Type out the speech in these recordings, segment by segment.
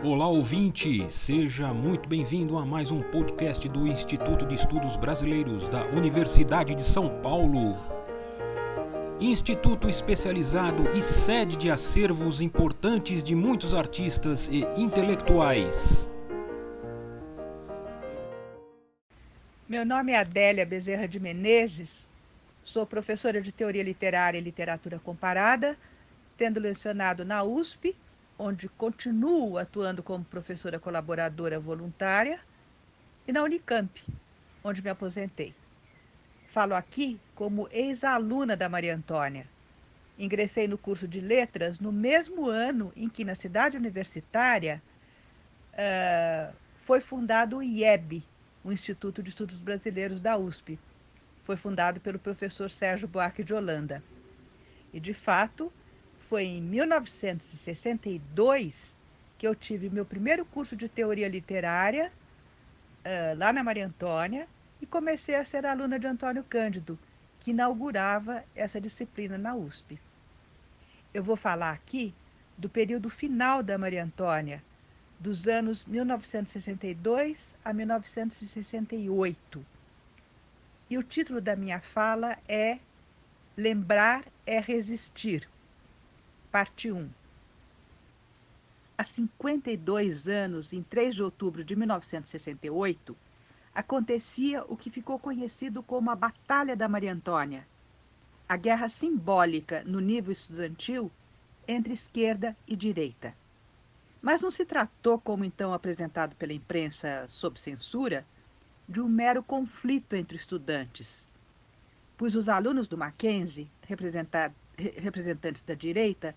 Olá ouvinte, seja muito bem-vindo a mais um podcast do Instituto de Estudos Brasileiros da Universidade de São Paulo. Instituto especializado e sede de acervos importantes de muitos artistas e intelectuais. Meu nome é Adélia Bezerra de Menezes, sou professora de Teoria Literária e Literatura Comparada, tendo lecionado na USP onde continuo atuando como professora colaboradora voluntária, e na Unicamp, onde me aposentei. Falo aqui como ex-aluna da Maria Antônia. Ingressei no curso de letras no mesmo ano em que, na cidade universitária, uh, foi fundado o IEB, o Instituto de Estudos Brasileiros da USP. Foi fundado pelo professor Sérgio Buarque de Holanda. E, de fato, foi em 1962 que eu tive meu primeiro curso de teoria literária uh, lá na Maria Antônia e comecei a ser aluna de Antônio Cândido, que inaugurava essa disciplina na USP. Eu vou falar aqui do período final da Maria Antônia, dos anos 1962 a 1968. E o título da minha fala é Lembrar é Resistir Parte 1 Há 52 anos, em 3 de outubro de 1968, acontecia o que ficou conhecido como a Batalha da Maria Antônia, a guerra simbólica no nível estudantil entre esquerda e direita. Mas não se tratou, como então apresentado pela imprensa sob censura, de um mero conflito entre estudantes, pois os alunos do Mackenzie, representantes da direita,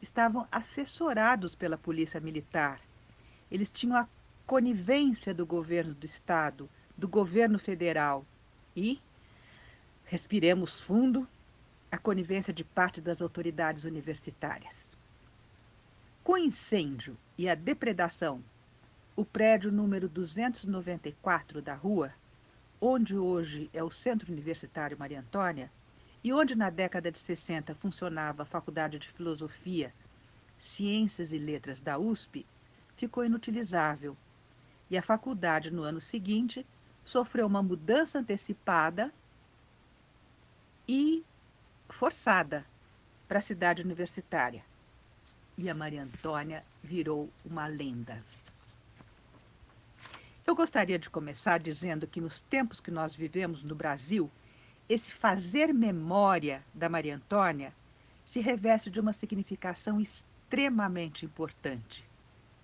estavam assessorados pela polícia militar. Eles tinham a conivência do governo do estado, do governo federal e, respiremos fundo, a conivência de parte das autoridades universitárias. Com o incêndio e a depredação, o prédio número 294 da rua, onde hoje é o Centro Universitário Maria Antônia, e onde na década de 60 funcionava a Faculdade de Filosofia, Ciências e Letras da USP, ficou inutilizável. E a faculdade, no ano seguinte, sofreu uma mudança antecipada e forçada para a cidade universitária. E a Maria Antônia virou uma lenda. Eu gostaria de começar dizendo que nos tempos que nós vivemos no Brasil, esse fazer memória da Maria Antônia se reveste de uma significação extremamente importante.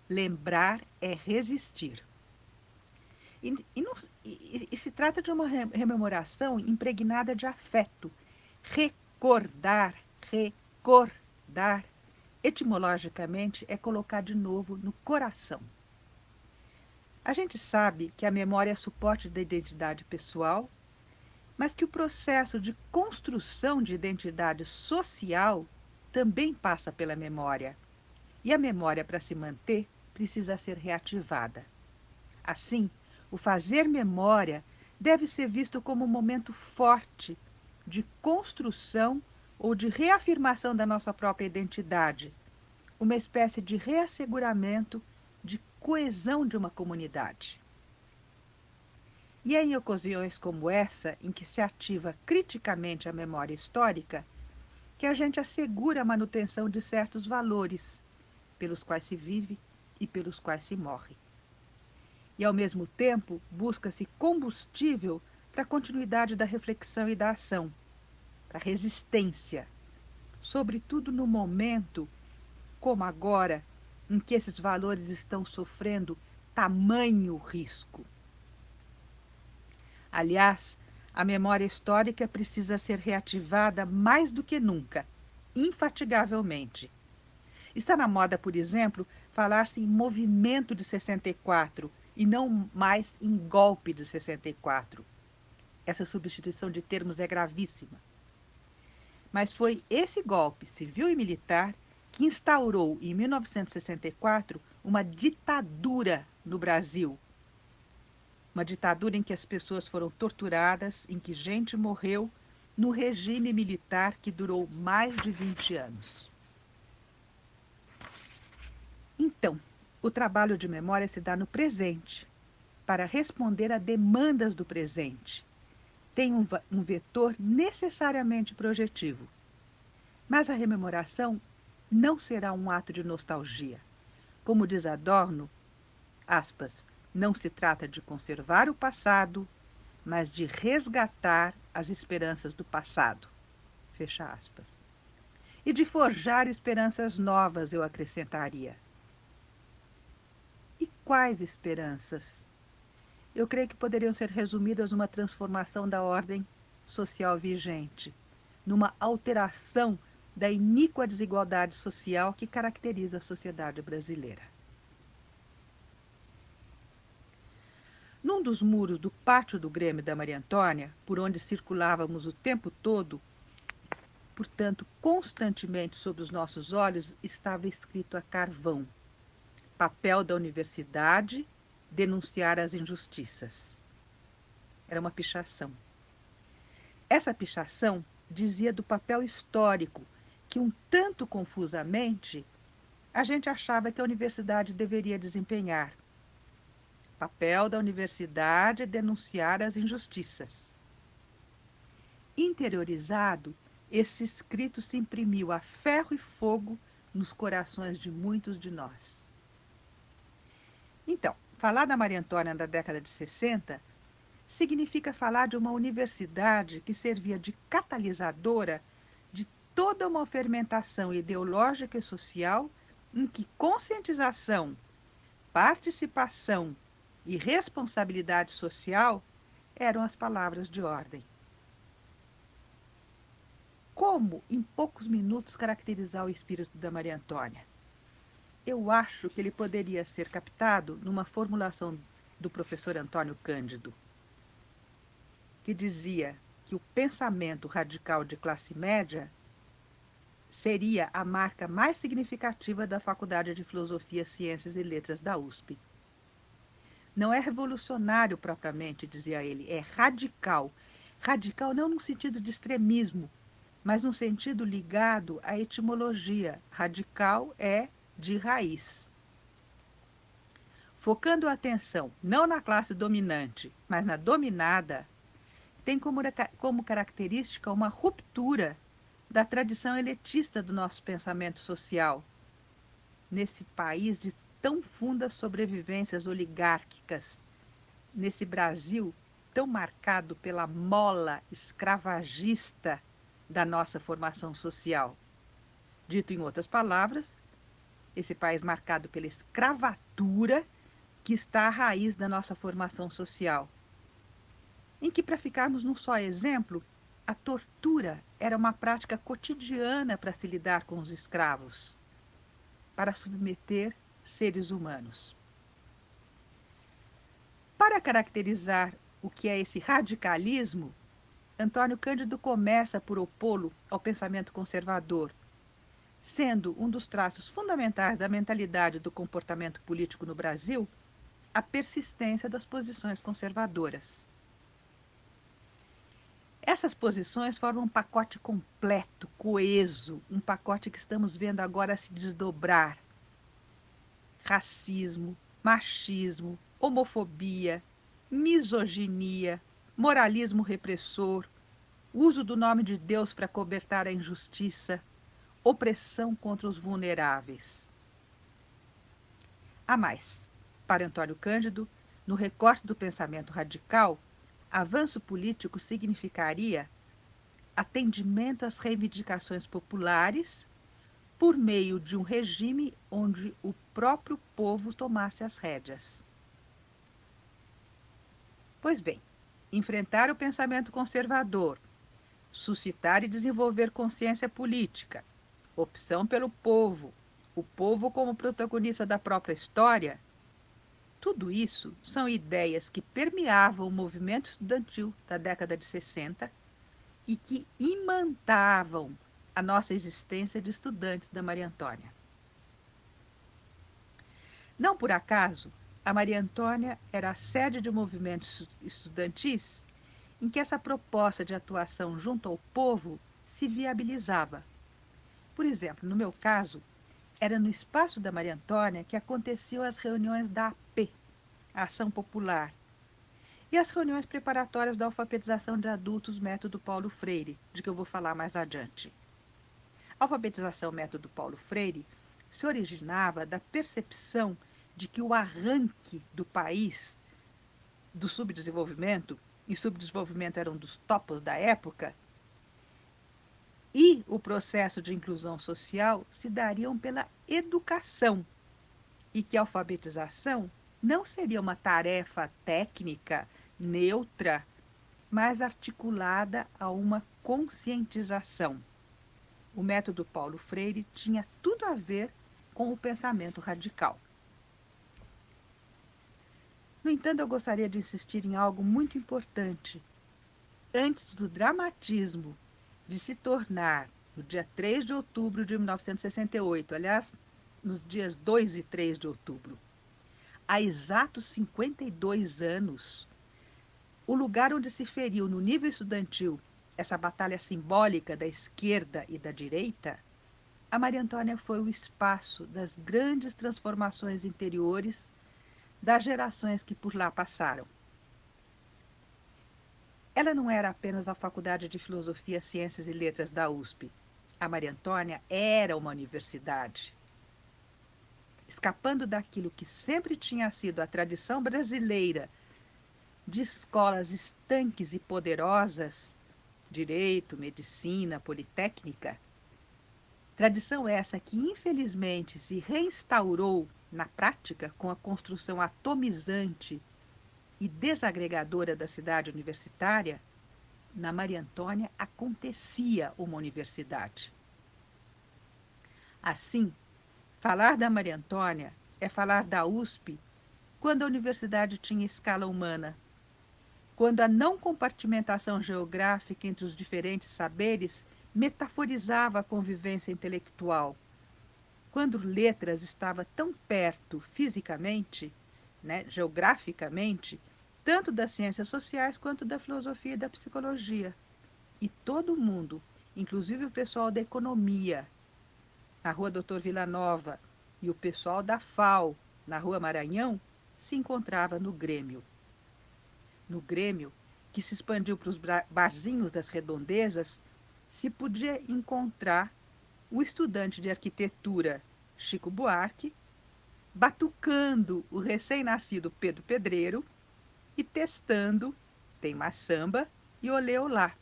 Lembrar é resistir. E, e, não, e, e se trata de uma rememoração impregnada de afeto. Recordar, recordar, etimologicamente, é colocar de novo no coração. A gente sabe que a memória é suporte da identidade pessoal mas que o processo de construção de identidade social também passa pela memória. E a memória, para se manter, precisa ser reativada. Assim, o fazer memória deve ser visto como um momento forte de construção ou de reafirmação da nossa própria identidade, uma espécie de reasseguramento de coesão de uma comunidade. E em ocasiões como essa, em que se ativa criticamente a memória histórica, que a gente assegura a manutenção de certos valores, pelos quais se vive e pelos quais se morre. E, ao mesmo tempo, busca-se combustível para a continuidade da reflexão e da ação, para a resistência, sobretudo no momento, como agora, em que esses valores estão sofrendo tamanho risco. Aliás, a memória histórica precisa ser reativada mais do que nunca, infatigavelmente. Está na moda, por exemplo, falar-se em movimento de 64 e não mais em golpe de 64. Essa substituição de termos é gravíssima. Mas foi esse golpe civil e militar que instaurou, em 1964, uma ditadura no Brasil, uma ditadura em que as pessoas foram torturadas, em que gente morreu, no regime militar que durou mais de 20 anos. Então, O trabalho de memória se dá no presente, para responder a demandas do presente. Tem um, um vetor necessariamente projetivo. Mas a rememoração não será um ato de nostalgia. Como diz Adorno, aspas, não se trata de conservar o passado, mas de resgatar as esperanças do passado. Fecha aspas. E de forjar esperanças novas, eu acrescentaria. E quais esperanças? Eu creio que poderiam ser resumidas numa transformação da ordem social vigente, numa alteração da iníqua desigualdade social que caracteriza a sociedade brasileira. Num dos muros do pátio do Grêmio da Maria Antônia, por onde circulávamos o tempo todo, portanto, constantemente sob os nossos olhos, estava escrito a carvão: papel da universidade, denunciar as injustiças. Era uma pichação. Essa pichação dizia do papel histórico que, um tanto confusamente, a gente achava que a universidade deveria desempenhar Papel da universidade é denunciar as injustiças. Interiorizado, esse escrito se imprimiu a ferro e fogo nos corações de muitos de nós. Então, falar da Maria Antônia na década de 60 significa falar de uma universidade que servia de catalisadora de toda uma fermentação ideológica e social em que conscientização, participação e responsabilidade social eram as palavras de ordem. Como, em poucos minutos, caracterizar o espírito da Maria Antônia? Eu acho que ele poderia ser captado numa formulação do professor Antônio Cândido, que dizia que o pensamento radical de classe média seria a marca mais significativa da Faculdade de Filosofia, Ciências e Letras da USP. Não é revolucionário propriamente, dizia ele, é radical. Radical não no sentido de extremismo, mas no sentido ligado à etimologia. Radical é de raiz. Focando a atenção não na classe dominante, mas na dominada, tem como, como característica uma ruptura da tradição elitista do nosso pensamento social. Nesse país de tão fundas sobrevivências oligárquicas nesse Brasil tão marcado pela mola escravagista da nossa formação social. Dito em outras palavras, esse país marcado pela escravatura que está à raiz da nossa formação social. Em que, para ficarmos num só exemplo, a tortura era uma prática cotidiana para se lidar com os escravos, para submeter seres humanos. Para caracterizar o que é esse radicalismo, Antônio Cândido começa por opô-lo ao pensamento conservador, sendo um dos traços fundamentais da mentalidade do comportamento político no Brasil a persistência das posições conservadoras. Essas posições formam um pacote completo, coeso, um pacote que estamos vendo agora se desdobrar racismo, machismo, homofobia, misoginia, moralismo repressor, uso do nome de Deus para cobertar a injustiça, opressão contra os vulneráveis. A mais, para Antônio Cândido, no recorte do pensamento radical, avanço político significaria atendimento às reivindicações populares por meio de um regime onde o próprio povo tomasse as rédeas. Pois bem, enfrentar o pensamento conservador, suscitar e desenvolver consciência política, opção pelo povo, o povo como protagonista da própria história, tudo isso são ideias que permeavam o movimento estudantil da década de 60 e que imantavam a nossa existência de estudantes da Maria Antônia. Não por acaso, a Maria Antônia era a sede de movimentos estudantis em que essa proposta de atuação junto ao povo se viabilizava. Por exemplo, no meu caso, Era no espaço da Maria Antônia que aconteciam as reuniões da AP, a Ação Popular, e as reuniões preparatórias da alfabetização de adultos método Paulo Freire, de que eu vou falar mais adiante. A alfabetização método Paulo Freire se originava da percepção de que o arranque do país do subdesenvolvimento, e subdesenvolvimento era um dos topos da época, e o processo de inclusão social se dariam pela educação, e que a alfabetização não seria uma tarefa técnica neutra, mas articulada a uma conscientização. O método Paulo Freire tinha tudo a ver com o pensamento radical. No entanto, eu gostaria de insistir em algo muito importante. Antes do dramatismo de se tornar, no dia 3 de outubro de 1968, aliás, nos dias 2 e 3 de outubro, há exatos 52 anos, o lugar onde se feriu no nível estudantil essa batalha simbólica da esquerda e da direita, a Maria Antônia foi o espaço das grandes transformações interiores das gerações que por lá passaram. Ela não era apenas a Faculdade de Filosofia, Ciências e Letras da USP. A Maria Antônia era uma universidade. Escapando daquilo que sempre tinha sido a tradição brasileira de escolas estanques e poderosas, direito, medicina, politécnica, tradição essa que infelizmente se reinstaurou na prática com a construção atomizante e desagregadora da cidade universitária, na Maria Antônia acontecia uma universidade. Assim, falar da Maria Antônia é falar da USP quando a universidade tinha escala humana quando a não compartimentação geográfica entre os diferentes saberes metaforizava a convivência intelectual, quando letras estava tão perto fisicamente, né, geograficamente, tanto das ciências sociais quanto da filosofia e da psicologia. E todo mundo, inclusive o pessoal da economia, na rua Doutor Vila Nova, e o pessoal da FAO, na rua Maranhão, se encontrava no Grêmio no Grêmio, que se expandiu para os barzinhos das redondezas, se podia encontrar o estudante de arquitetura Chico Buarque batucando o recém-nascido Pedro Pedreiro e testando Tem Mais Samba e Olê Olá.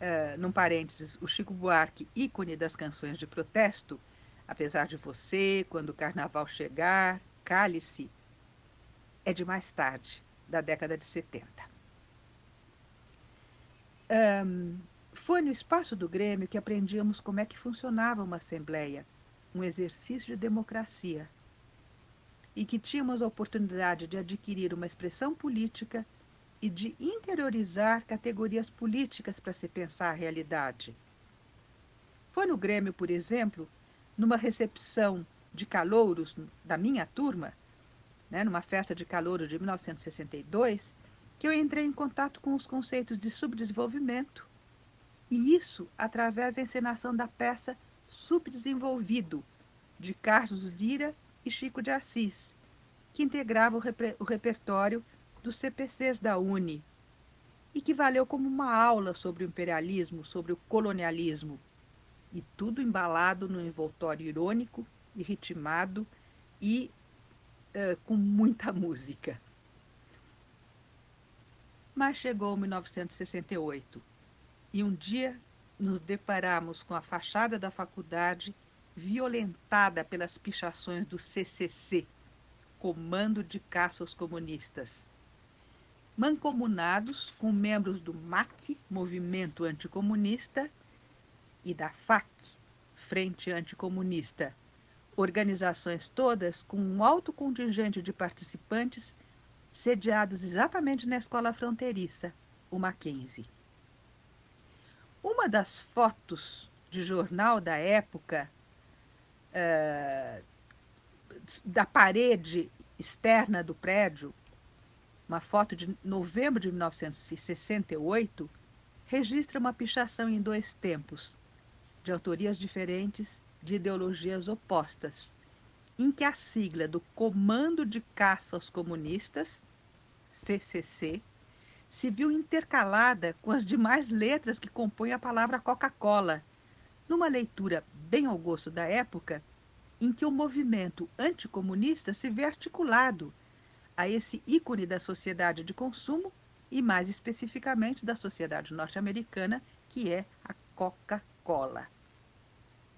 Uh, num parênteses, o Chico Buarque, ícone das canções de protesto, apesar de você, quando o carnaval chegar, cale-se, é de mais tarde da década de 70. Um, foi no espaço do Grêmio que aprendíamos como é que funcionava uma assembleia, um exercício de democracia, e que tínhamos a oportunidade de adquirir uma expressão política e de interiorizar categorias políticas para se pensar a realidade. Foi no Grêmio, por exemplo, numa recepção de calouros da minha turma, né, numa festa de calouro de 1962, que eu entrei em contato com os conceitos de subdesenvolvimento, e isso através da encenação da peça Subdesenvolvido, de Carlos Lira e Chico de Assis, que integrava o, o repertório dos CPCs da Uni, e que valeu como uma aula sobre o imperialismo, sobre o colonialismo, e tudo embalado no envoltório irônico e ritmado e uh, com muita música. Mas chegou 1968 e um dia nos deparamos com a fachada da faculdade violentada pelas pichações do CCC, Comando de Caça aos Comunistas. Mancomunados com membros do MAC, Movimento Anticomunista, e da FAC, Frente Anticomunista, organizações todas com um alto contingente de participantes sediados exatamente na escola fronteiriça, o Mackenzie. Uma das fotos de jornal da época, uh, da parede externa do prédio, uma foto de novembro de 1968, registra uma pichação em dois tempos, de autorias diferentes, de ideologias opostas, em que a sigla do Comando de Caça aos Comunistas, CCC, se viu intercalada com as demais letras que compõem a palavra Coca-Cola, numa leitura bem ao gosto da época, em que o movimento anticomunista se vê articulado a esse ícone da sociedade de consumo e, mais especificamente, da sociedade norte-americana, que é a Coca-Cola.